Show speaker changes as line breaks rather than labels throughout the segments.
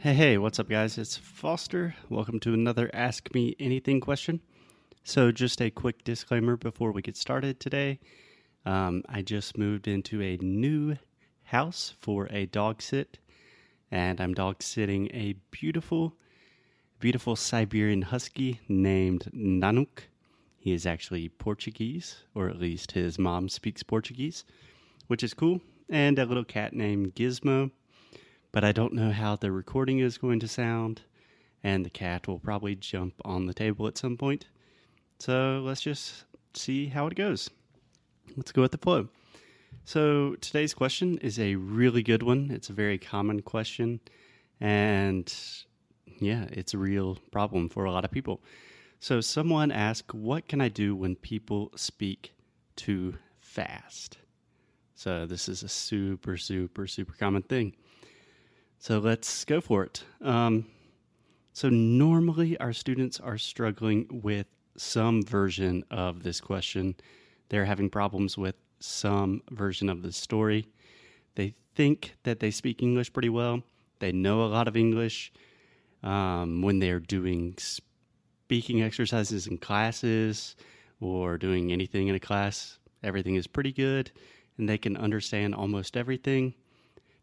Hey, hey, what's up, guys? It's Foster. Welcome to another Ask Me Anything question. So, just a quick disclaimer before we get started today. Um, I just moved into a new house for a dog sit, and I'm dog sitting a beautiful, beautiful Siberian Husky named Nanuk. He is actually Portuguese, or at least his mom speaks Portuguese, which is cool, and a little cat named Gizmo but I don't know how the recording is going to sound, and the cat will probably jump on the table at some point. So let's just see how it goes. Let's go with the flow. So today's question is a really good one. It's a very common question, and yeah, it's a real problem for a lot of people. So someone asked, What can I do when people speak too fast? So this is a super, super, super common thing. So let's go for it. Um, so, normally our students are struggling with some version of this question. They're having problems with some version of the story. They think that they speak English pretty well, they know a lot of English. Um, when they're doing speaking exercises in classes or doing anything in a class, everything is pretty good and they can understand almost everything.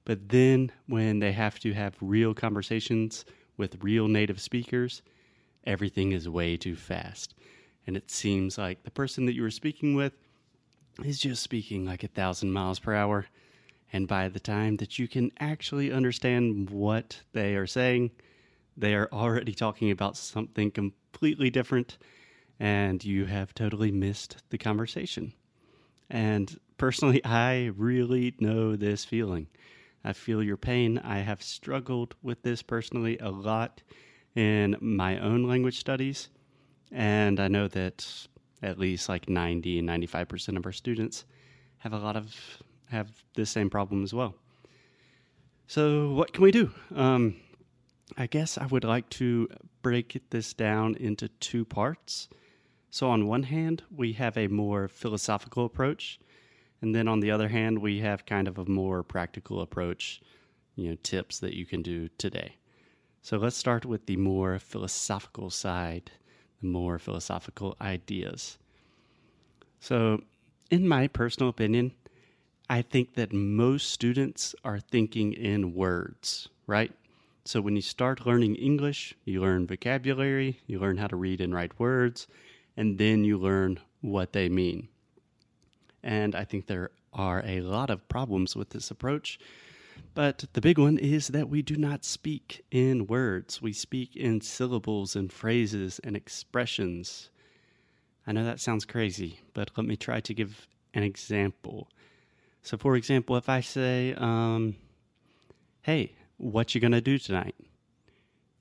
But then when they have to have real conversations with real native speakers, everything is way too fast. And it seems like the person that you were speaking with is just speaking like a thousand miles per hour. And by the time that you can actually understand what they are saying, they are already talking about something completely different, and you have totally missed the conversation. And personally, I really know this feeling. I feel your pain. I have struggled with this personally a lot in my own language studies. And I know that at least like 90 and 95% of our students have a lot of have this same problem as well. So what can we do? Um, I guess I would like to break this down into two parts. So on one hand, we have a more philosophical approach and then on the other hand, we have kind of a more practical approach, you know, tips that you can do today. So let's start with the more philosophical side, the more philosophical ideas. So, in my personal opinion, I think that most students are thinking in words, right? So, when you start learning English, you learn vocabulary, you learn how to read and write words, and then you learn what they mean. And I think there are a lot of problems with this approach. But the big one is that we do not speak in words, we speak in syllables and phrases and expressions. I know that sounds crazy, but let me try to give an example. So, for example, if I say, um, Hey, what you gonna do tonight?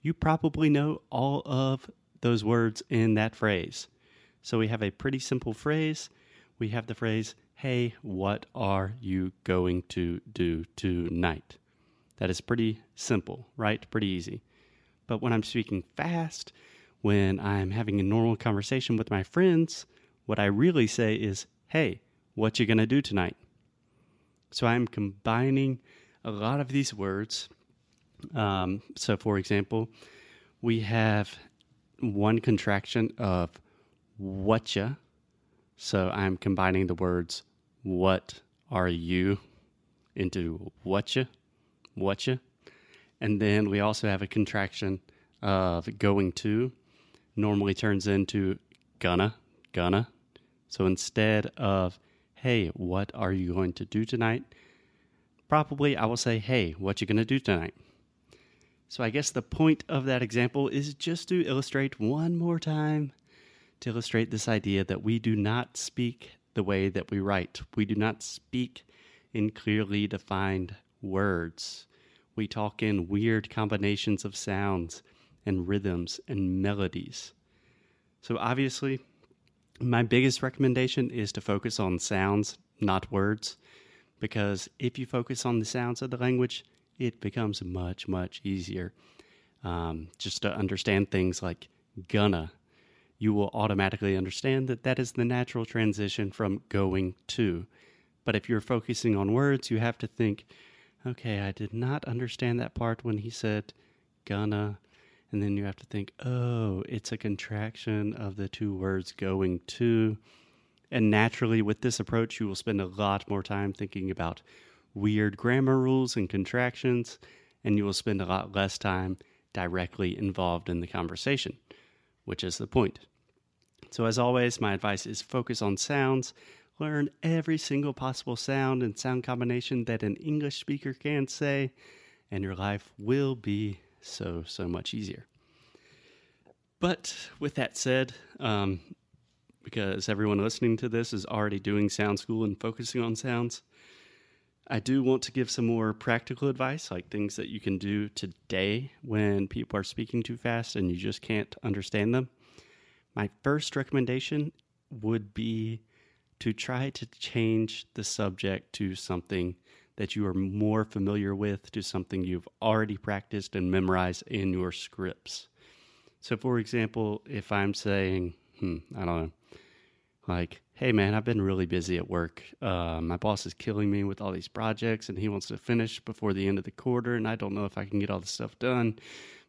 You probably know all of those words in that phrase. So, we have a pretty simple phrase we have the phrase, Hey, what are you going to do tonight? That is pretty simple, right? Pretty easy. But when I'm speaking fast, when I'm having a normal conversation with my friends, what I really say is, Hey, what you gonna do tonight? So I'm combining a lot of these words. Um, so, for example, we have one contraction of whatcha so I'm combining the words what are you into whatcha, whatcha. And then we also have a contraction of going to, normally turns into gonna, gonna. So instead of, hey, what are you going to do tonight? Probably I will say, hey, what you gonna do tonight? So I guess the point of that example is just to illustrate one more time to illustrate this idea that we do not speak the way that we write. We do not speak in clearly defined words. We talk in weird combinations of sounds and rhythms and melodies. So, obviously, my biggest recommendation is to focus on sounds, not words, because if you focus on the sounds of the language, it becomes much, much easier um, just to understand things like gonna you will automatically understand that that is the natural transition from going to. But if you're focusing on words, you have to think, okay, I did not understand that part when he said gonna, and then you have to think, oh, it's a contraction of the two words going to. And naturally, with this approach, you will spend a lot more time thinking about weird grammar rules and contractions, and you will spend a lot less time directly involved in the conversation, which is the point. So, as always, my advice is focus on sounds. Learn every single possible sound and sound combination that an English speaker can say, and your life will be so, so much easier. But with that said, um, because everyone listening to this is already doing sound school and focusing on sounds, I do want to give some more practical advice, like things that you can do today when people are speaking too fast and you just can't understand them. My first recommendation would be to try to change the subject to something that you are more familiar with, to something you've already practiced and memorized in your scripts. So, for example, if I'm saying, hmm, I don't know, like, hey man, I've been really busy at work. Uh, my boss is killing me with all these projects and he wants to finish before the end of the quarter, and I don't know if I can get all the stuff done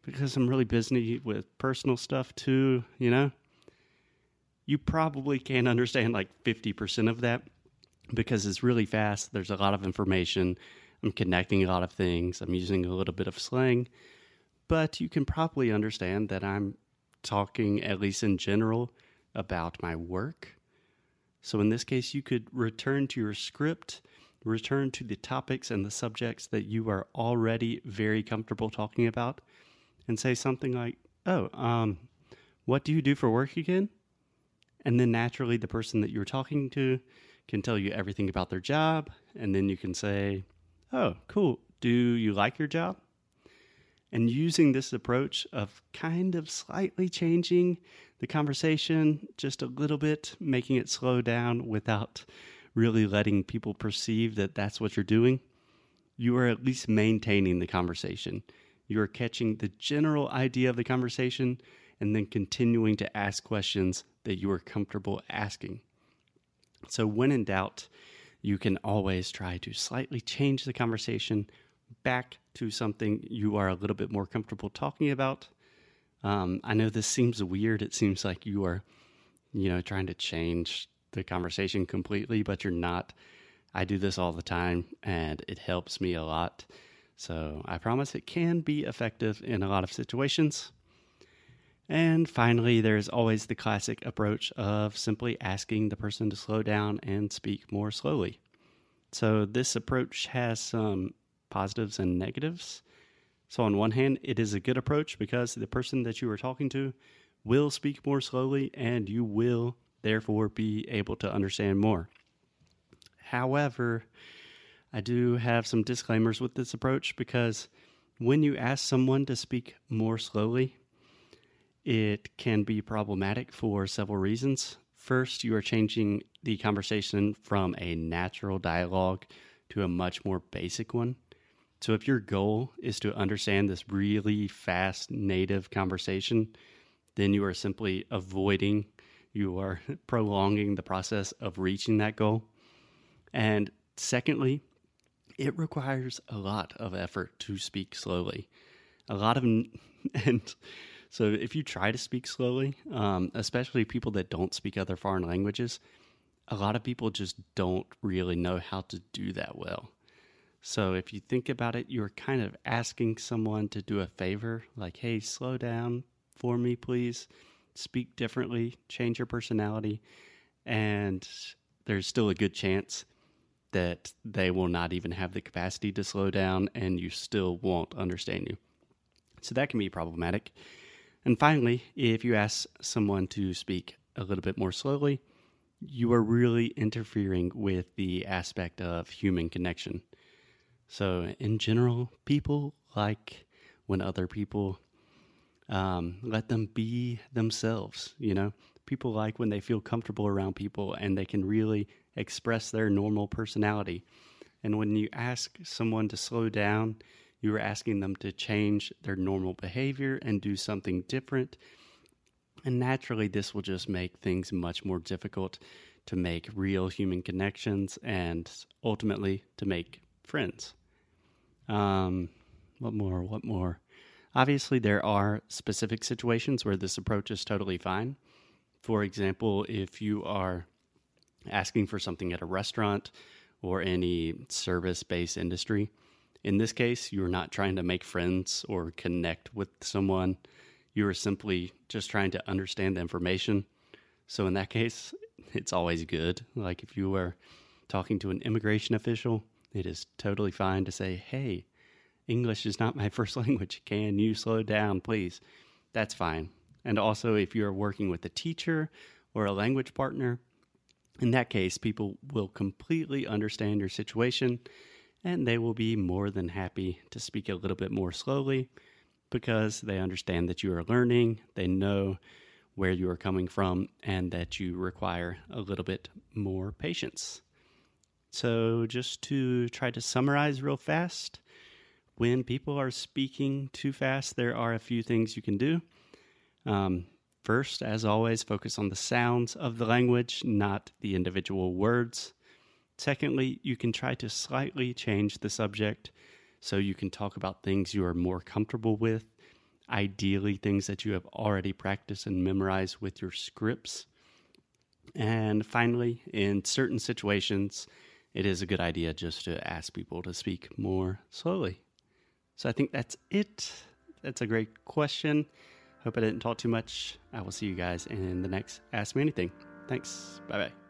because I'm really busy with personal stuff too, you know? You probably can't understand like 50% of that because it's really fast. There's a lot of information. I'm connecting a lot of things. I'm using a little bit of slang, but you can probably understand that I'm talking, at least in general, about my work so in this case, you could return to your script, return to the topics and the subjects that you are already very comfortable talking about, and say something like, Oh, um, what do you do for work again? And then naturally, the person that you're talking to can tell you everything about their job. And then you can say, Oh, cool. Do you like your job? And using this approach of kind of slightly changing the conversation just a little bit, making it slow down without really letting people perceive that that's what you're doing, you are at least maintaining the conversation. You are catching the general idea of the conversation and then continuing to ask questions that you are comfortable asking. So, when in doubt, you can always try to slightly change the conversation back to something you are a little bit more comfortable talking about um, I know this seems weird. It seems like you are, you know, trying to change the conversation completely, but you're not. I do this all the time and it helps me a lot. So I promise it can be effective in a lot of situations. And finally, there's always the classic approach of simply asking the person to slow down and speak more slowly. So this approach has some positives and negatives. So, on one hand, it is a good approach because the person that you are talking to will speak more slowly and you will therefore be able to understand more. However, I do have some disclaimers with this approach because when you ask someone to speak more slowly, it can be problematic for several reasons. First, you are changing the conversation from a natural dialogue to a much more basic one. So if your goal is to understand this really fast native conversation, then you are simply avoiding, you are prolonging the process of reaching that goal. And secondly, it requires a lot of effort to speak slowly. A lot of, and so if you try to speak slowly, um, especially people that don't speak other foreign languages, a lot of people just don't really know how to do that well. So if you think about it, you're kind of asking someone to do a favor, like, hey, slow down for me, please. Speak differently, change your personality. And there's still a good chance that they will not even have the capacity to slow down and you still won't understand you. So that can be problematic. And finally, if you ask someone to speak a little bit more slowly, you are really interfering with the aspect of human connection. So, in general, people like when other people um, let them be themselves. You know, people like when they feel comfortable around people and they can really express their normal personality. And when you ask someone to slow down, you are asking them to change their normal behavior and do something different. And naturally, this will just make things much more difficult to make real human connections and ultimately to make friends. Um, what more? What more? Obviously, there are specific situations where this approach is totally fine. For example, if you are asking for something at a restaurant or any service based industry, in this case, you're not trying to make friends or connect with someone. You are simply just trying to understand the information. So, in that case, it's always good. Like if you were talking to an immigration official, it is totally fine to say, hey, English is not my first language. Can you slow down, please? That's fine. And also, if you're working with a teacher or a language partner, in that case, people will completely understand your situation and they will be more than happy to speak a little bit more slowly because they understand that you are learning, they know where you are coming from, and that you require a little bit more patience. So, just to try to summarize real fast, when people are speaking too fast, there are a few things you can do. Um, first, as always, focus on the sounds of the language, not the individual words. Secondly, you can try to slightly change the subject so you can talk about things you are more comfortable with, ideally, things that you have already practiced and memorized with your scripts. And finally, in certain situations, it is a good idea just to ask people to speak more slowly. So I think that's it. That's a great question. Hope I didn't talk too much. I will see you guys in the next Ask Me Anything. Thanks. Bye bye.